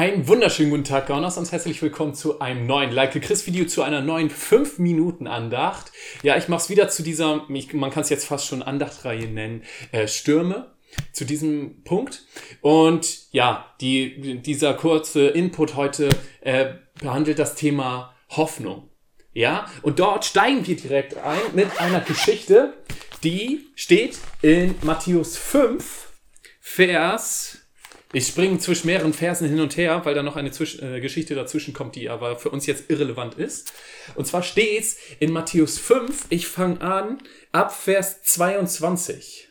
Einen wunderschönen guten Tag, Gaunas, und herzlich willkommen zu einem neuen Like Chris Video, zu einer neuen 5-Minuten-Andacht. Ja, ich mache es wieder zu dieser, man kann es jetzt fast schon Andachtreihe nennen, äh, Stürme, zu diesem Punkt. Und ja, die, dieser kurze Input heute äh, behandelt das Thema Hoffnung. Ja, und dort steigen wir direkt ein mit einer Geschichte, die steht in Matthäus 5, Vers ich springe zwischen mehreren Versen hin und her, weil da noch eine Zwisch äh, Geschichte dazwischen kommt, die aber für uns jetzt irrelevant ist. Und zwar steht's in Matthäus 5, ich fange an, ab Vers 22.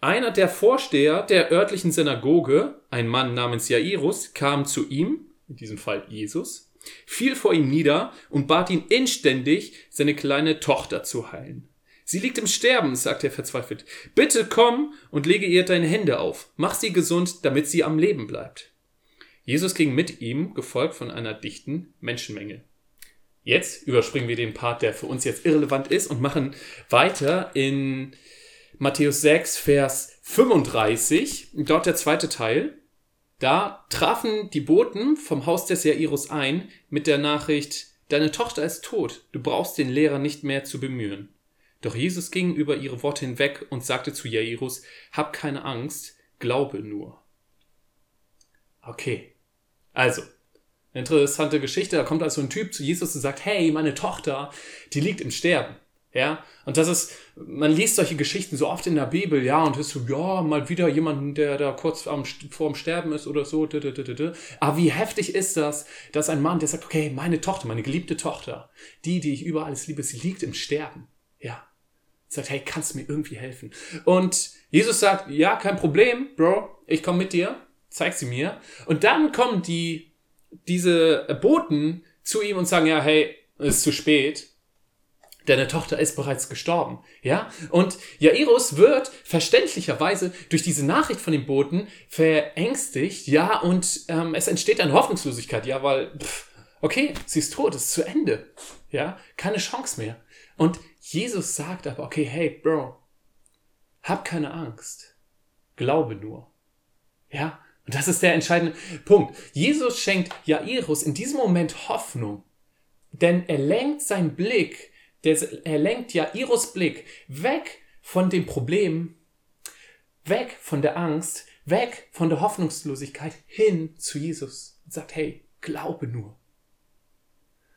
Einer der Vorsteher der örtlichen Synagoge, ein Mann namens Jairus, kam zu ihm, in diesem Fall Jesus, fiel vor ihm nieder und bat ihn inständig, seine kleine Tochter zu heilen. Sie liegt im Sterben, sagt er verzweifelt. Bitte komm und lege ihr deine Hände auf. Mach sie gesund, damit sie am Leben bleibt. Jesus ging mit ihm, gefolgt von einer dichten Menschenmenge. Jetzt überspringen wir den Part, der für uns jetzt irrelevant ist und machen weiter in Matthäus 6, Vers 35. Dort der zweite Teil. Da trafen die Boten vom Haus des Jairus ein mit der Nachricht, deine Tochter ist tot, du brauchst den Lehrer nicht mehr zu bemühen. Doch Jesus ging über ihre Worte hinweg und sagte zu Jairus, hab keine Angst, glaube nur. Okay. Also, interessante Geschichte. Da kommt also ein Typ zu Jesus und sagt, hey, meine Tochter, die liegt im Sterben. Ja, und das ist, man liest solche Geschichten so oft in der Bibel, ja, und ist so, ja, mal wieder jemanden, der da kurz am, vorm Sterben ist oder so. Aber wie heftig ist das, dass ein Mann, der sagt, okay, meine Tochter, meine geliebte Tochter, die, die ich über alles liebe, sie liegt im Sterben. Ja. Sagt, hey, kannst du mir irgendwie helfen? Und Jesus sagt, ja, kein Problem, Bro, ich komme mit dir, zeig sie mir. Und dann kommen die, diese Boten zu ihm und sagen, ja, hey, es ist zu spät. Deine Tochter ist bereits gestorben, ja? Und Jairus wird verständlicherweise durch diese Nachricht von dem Boten verängstigt, ja? Und ähm, es entsteht eine Hoffnungslosigkeit, ja, weil, pff, okay, sie ist tot, es ist zu Ende, ja? Keine Chance mehr. Und Jesus sagt aber, okay, hey, Bro, hab keine Angst. Glaube nur. Ja? Und das ist der entscheidende Punkt. Jesus schenkt Jairus in diesem Moment Hoffnung. Denn er lenkt seinen Blick, er lenkt Jairus Blick weg von dem Problem, weg von der Angst, weg von der Hoffnungslosigkeit hin zu Jesus und sagt, hey, glaube nur.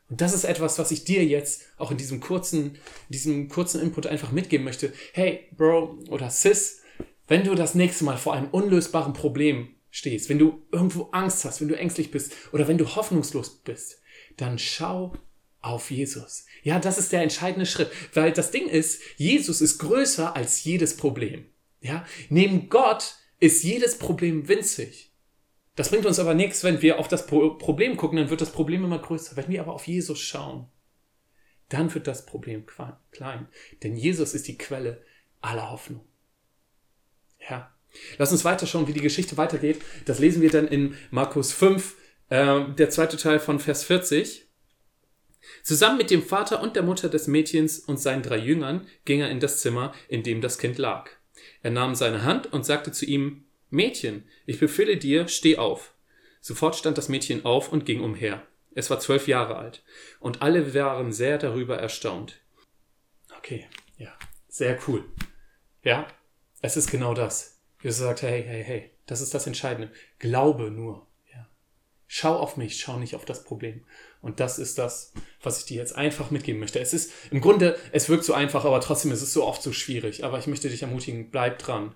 Und das ist etwas, was ich dir jetzt auch in diesem kurzen, diesem kurzen Input einfach mitgeben möchte. Hey, Bro oder Sis, wenn du das nächste Mal vor einem unlösbaren Problem stehst, wenn du irgendwo Angst hast, wenn du ängstlich bist oder wenn du hoffnungslos bist, dann schau auf Jesus. Ja, das ist der entscheidende Schritt, weil das Ding ist, Jesus ist größer als jedes Problem. Ja, neben Gott ist jedes Problem winzig. Das bringt uns aber nichts, wenn wir auf das Problem gucken, dann wird das Problem immer größer. Wenn wir aber auf Jesus schauen, dann wird das Problem klein. Denn Jesus ist die Quelle aller Hoffnung. Ja. Lass uns weiter schauen, wie die Geschichte weitergeht. Das lesen wir dann in Markus 5, äh, der zweite Teil von Vers 40. Zusammen mit dem Vater und der Mutter des Mädchens und seinen drei Jüngern ging er in das Zimmer, in dem das Kind lag. Er nahm seine Hand und sagte zu ihm, Mädchen, ich befehle dir, steh auf. Sofort stand das Mädchen auf und ging umher. Es war zwölf Jahre alt, und alle waren sehr darüber erstaunt. Okay, ja, sehr cool. Ja, es ist genau das. Jesus sagt, hey, hey, hey, das ist das Entscheidende. Glaube nur. Ja. Schau auf mich, schau nicht auf das Problem. Und das ist das, was ich dir jetzt einfach mitgeben möchte. Es ist im Grunde, es wirkt so einfach, aber trotzdem ist es so oft so schwierig. Aber ich möchte dich ermutigen, bleib dran.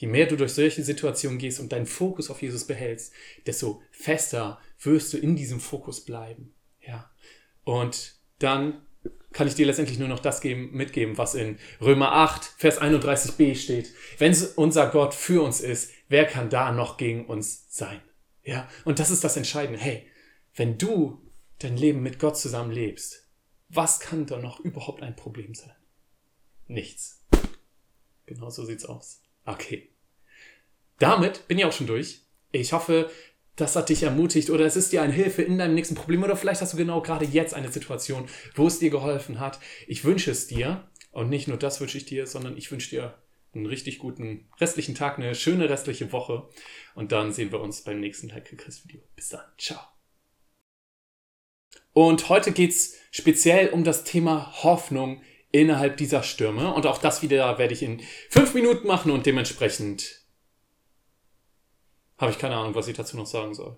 Je mehr du durch solche Situationen gehst und deinen Fokus auf Jesus behältst, desto fester wirst du in diesem Fokus bleiben. Ja. Und dann kann ich dir letztendlich nur noch das geben, mitgeben, was in Römer 8, Vers 31b steht. Wenn unser Gott für uns ist, wer kann da noch gegen uns sein? Ja. Und das ist das Entscheidende. Hey, wenn du dein Leben mit Gott zusammen lebst, was kann da noch überhaupt ein Problem sein? Nichts. Genau so sieht's aus. Okay. Damit bin ich auch schon durch. Ich hoffe, das hat dich ermutigt oder es ist dir eine Hilfe in deinem nächsten Problem oder vielleicht hast du genau gerade jetzt eine Situation, wo es dir geholfen hat. Ich wünsche es dir und nicht nur das wünsche ich dir, sondern ich wünsche dir einen richtig guten restlichen Tag, eine schöne restliche Woche. Und dann sehen wir uns beim nächsten Heike Chris Video. Bis dann. Ciao. Und heute geht es speziell um das Thema Hoffnung innerhalb dieser Stürme. Und auch das wieder werde ich in fünf Minuten machen und dementsprechend habe ich keine Ahnung, was ich dazu noch sagen soll.